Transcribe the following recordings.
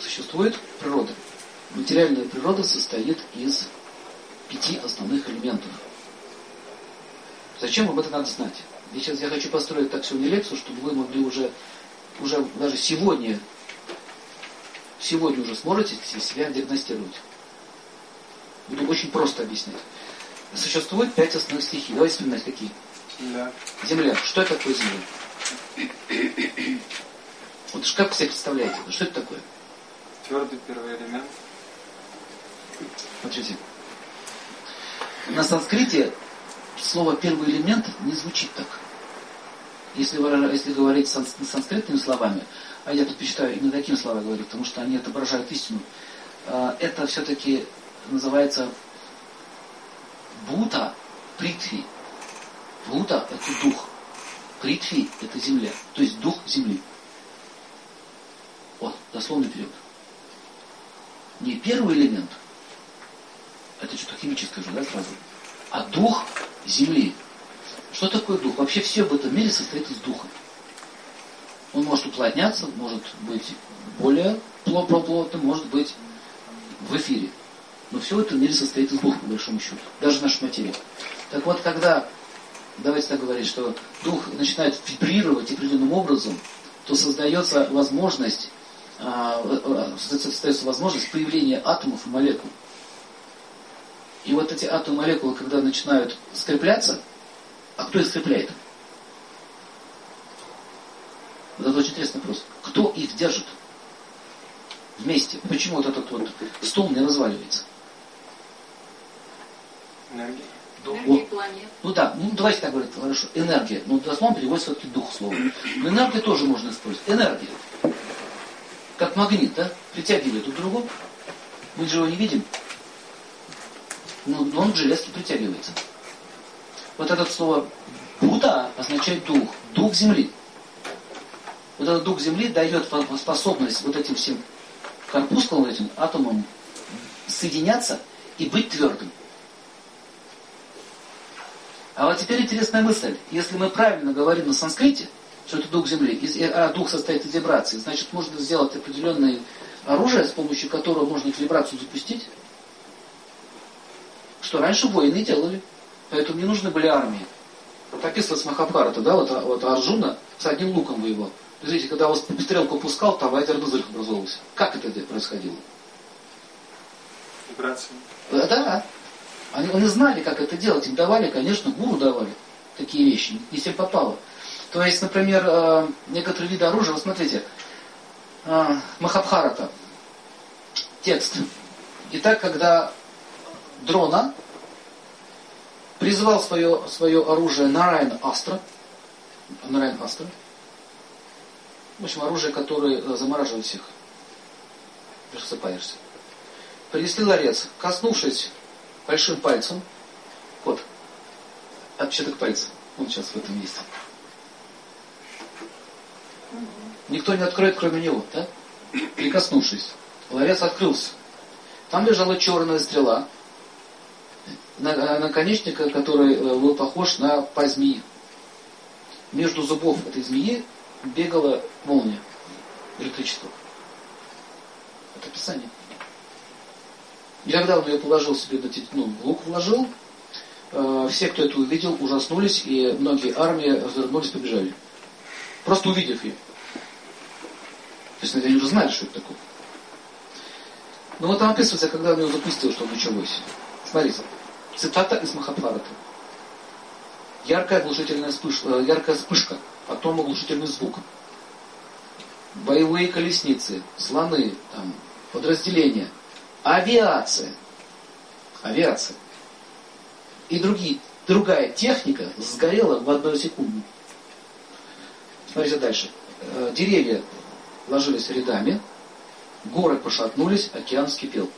Существует природа. Материальная природа состоит из пяти основных элементов. Зачем об этом надо знать? И сейчас я хочу построить так сегодня лекцию, чтобы вы могли уже, уже даже сегодня, сегодня уже сможете себя диагностировать. Буду очень просто объяснять. Существует пять основных стихий. Давайте вспоминать, какие. Земля. Земля. Что это такое земля? Вот как вы себе представляете, что это такое? Твердый первый элемент. Смотрите. На санскрите слово первый элемент не звучит так. Если, если говорить санс, санскритными словами, а я предпочитаю именно такими словами говорить, потому что они отображают истину, а, это все-таки называется Бута Притви. Бута – это дух. Притви – это земля. То есть дух земли. Вот, дословный перевод. Не первый элемент, это что-то химическое же, да, сразу, а дух земли. Что такое дух? Вообще все в этом мире состоит из духа. Он может уплотняться, может быть более плотным, может быть в эфире. Но все в этом мире состоит из духа, по большому счету. Даже наша материя. Так вот, когда, давайте так говорить, что дух начинает вибрировать определенным образом, то создается возможность, а, создается возможность появления атомов и молекул. И вот эти атомы и молекулы, когда начинают скрепляться, а кто их скрепляет? Вот это очень интересный вопрос. Кто их держит? Вместе. Почему вот этот вот стол не разваливается? Энергия. Энергия планет. Ну да, ну давайте так говорить, хорошо. Энергия. Ну дословно переводится все-таки дух слова. Но энергию тоже можно использовать. Энергия. Как магнит, да? Притягивает друг друга. Мы же его не видим. Но он к железке притягивается. Вот это слово Будда означает дух. Дух земли. Вот этот дух земли дает способность вот этим всем корпускулам, этим атомам соединяться и быть твердым. А вот теперь интересная мысль. Если мы правильно говорим на санскрите, что это дух Земли, а дух состоит из вибраций, значит можно сделать определенное оружие, с помощью которого можно эту вибрацию запустить, что раньше воины делали. Поэтому не нужны были армии. Вот описывается Махабхарата, да, вот, вот Арджуна с одним луком воевал. Смотрите, когда он стрелку пускал, там ядерный взрыв образовался. Как это происходило? Вибрации. Да. Они, они знали, как это делать. Им давали, конечно, гуру давали такие вещи. Не всем попало. То есть, например, э, некоторые виды оружия, вот смотрите, э, Махабхарата, текст. Итак, когда дрона призвал свое, свое оружие Нарайн Астра, Нарайн Астра, в общем, оружие, которое э, замораживает всех. Просыпаешься. Принесли ларец. Коснувшись большим пальцем, вот, отпечаток пальца, он сейчас в этом есть. Никто не откроет, кроме него, да? Прикоснувшись. Ларец открылся. Там лежала черная стрела, наконечника, который э, был похож на по змеи. Между зубов этой змеи бегала молния, электричество. Это описание. И когда он ее положил себе на ну, лук вложил, э, все, кто это увидел, ужаснулись, и многие армии развернулись, побежали. Просто увидев ее. То есть они уже знали, что это такое. Но вот там описывается, когда он ее запустил, что началось. Смотрите. Цитата из Махабхарата. Яркая оглушительная вспышка, э, яркая вспышка, потом оглушительный звук. Боевые колесницы, слоны, там, подразделения, авиация, авиация и другие, другая техника сгорела в одну секунду. Смотрите дальше. Э, деревья ложились рядами, горы пошатнулись, океан вскипел.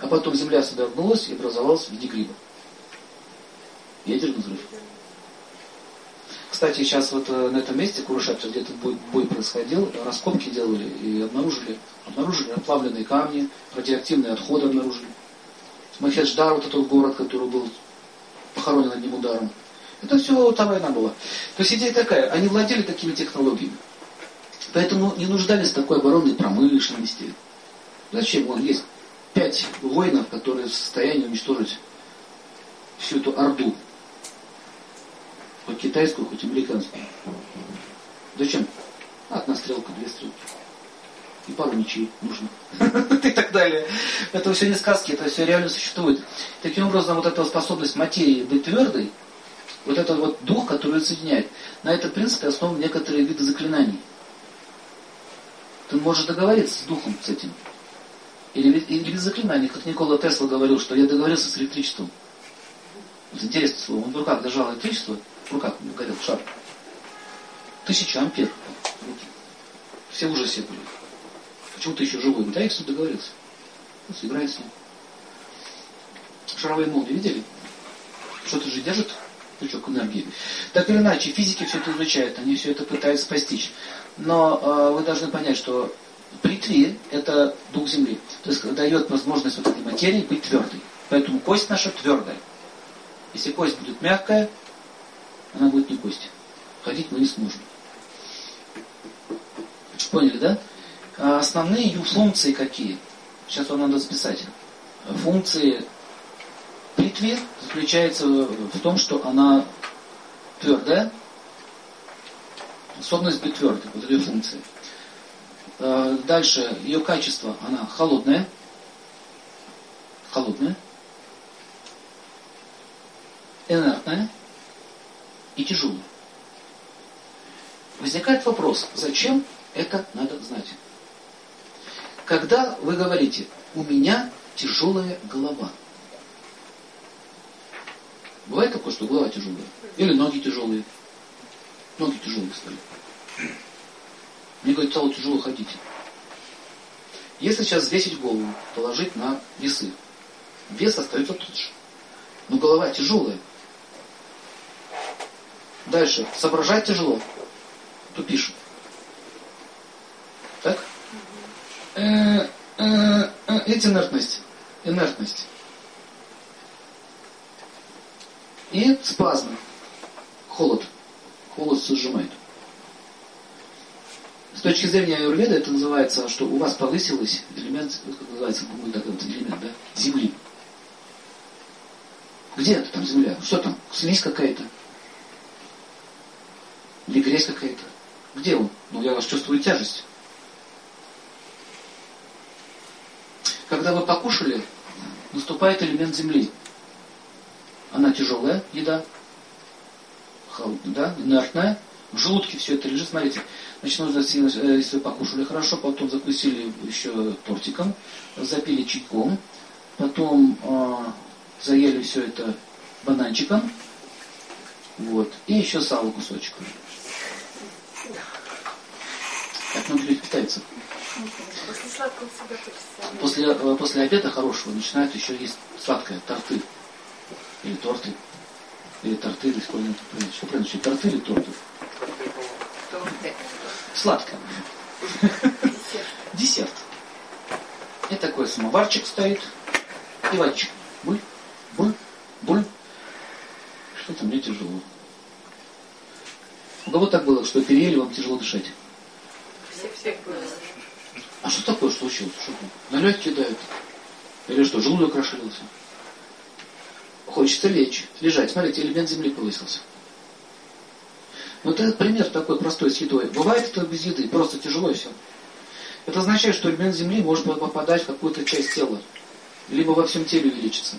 А потом земля содрогнулась и образовалась в виде гриба. Ядерный взрыв. Кстати, сейчас вот э, на этом месте, Курушатра, где этот бой, бой происходил, раскопки делали и обнаружили, обнаружили оплавленные камни, радиоактивные отходы обнаружили. Махедждар, вот этот город, который был похоронен одним ударом. Это все та война была. То есть идея такая, они владели такими технологиями. Поэтому не нуждались в такой оборонной промышленности. Зачем? Вон есть пять воинов, которые в состоянии уничтожить всю эту орду. Хоть китайскую, хоть американскую. Зачем? Одна стрелка, две стрелки. И пару мечей нужно. И так далее. Это все не сказки, это все реально существует. Таким образом, вот эта способность материи быть твердой, вот этот вот дух, который соединяет, на этом принципе основаны некоторые виды заклинаний. Ты можешь договориться с духом, с этим. Или, или без заклинаний, как Никола Тесла говорил, что я договорился с электричеством. Вот интересное слово. Он в руках держал электричество, в руках горел шар. Тысяча ампер. Все в ужасе были. Почему ты еще живой? Да, я с ним договорился. Вот играет с ним. Шаровые молнии видели? Что-то же держит пучок энергии. Так или иначе, физики все это изучают, они все это пытаются постичь. Но э, вы должны понять, что Притви – это дух земли. То есть дает возможность вот этой материи быть твердой. Поэтому кость наша твердая. Если кость будет мягкая, она будет не кость. Ходить мы не сможем. Поняли, да? А основные функции какие? Сейчас вам надо записать. Функции притви заключается в том, что она твердая, способность быть твердой, вот ее функции. Э, дальше, ее качество, она холодная. Холодная. Инертная и тяжелая. Возникает вопрос, зачем это надо знать? Когда вы говорите, у меня тяжелая голова. Бывает такое, что голова тяжелая? Или ноги тяжелые? Ноги тяжелые стали. Мне, говорит, стало тяжело ходить. Если сейчас взвесить голову, положить на весы, вес остается тот же. Но голова тяжелая. Дальше. Соображать тяжело. Тупишь. Так? Э, э, э, инертность. Инертность. И спазмы. Холод. Холод сжимает. С точки зрения аюрведа это называется, что у вас повысилось элемент, как называется, по такой вот элемент, да, земли. Где это там земля? Что там? Слизь какая-то? Или грязь какая-то? Где он? Ну, я вас чувствую тяжесть. Когда вы покушали, наступает элемент земли. Она тяжелая, еда, да, инертная, в желудке все это лежит. Смотрите, значит, нужно, э, если вы покушали хорошо, потом закусили еще тортиком, запили чайком, потом э, заели все это бананчиком, вот, и еще сало кусочек. Как многие люди питаются. После после, э, после обеда хорошего начинают еще есть сладкое, торты. Или торты. Или торты, или сколько. Что что торты или торты? Сладкое. Десерт. И такой самоварчик стоит. И водичка. Буль, буль, буль. Что-то мне тяжело. У кого так было, что переели, вам тяжело дышать? Всех, всех было. А что такое случилось? Что на легкие дают? Или что, желудок расширился? Хочется лечь, лежать. Смотрите, элемент земли повысился. Вот этот пример такой простой с едой. Бывает это без еды, просто тяжело и все. Это означает, что элемент земли может попадать в какую-то часть тела. Либо во всем теле увеличиться.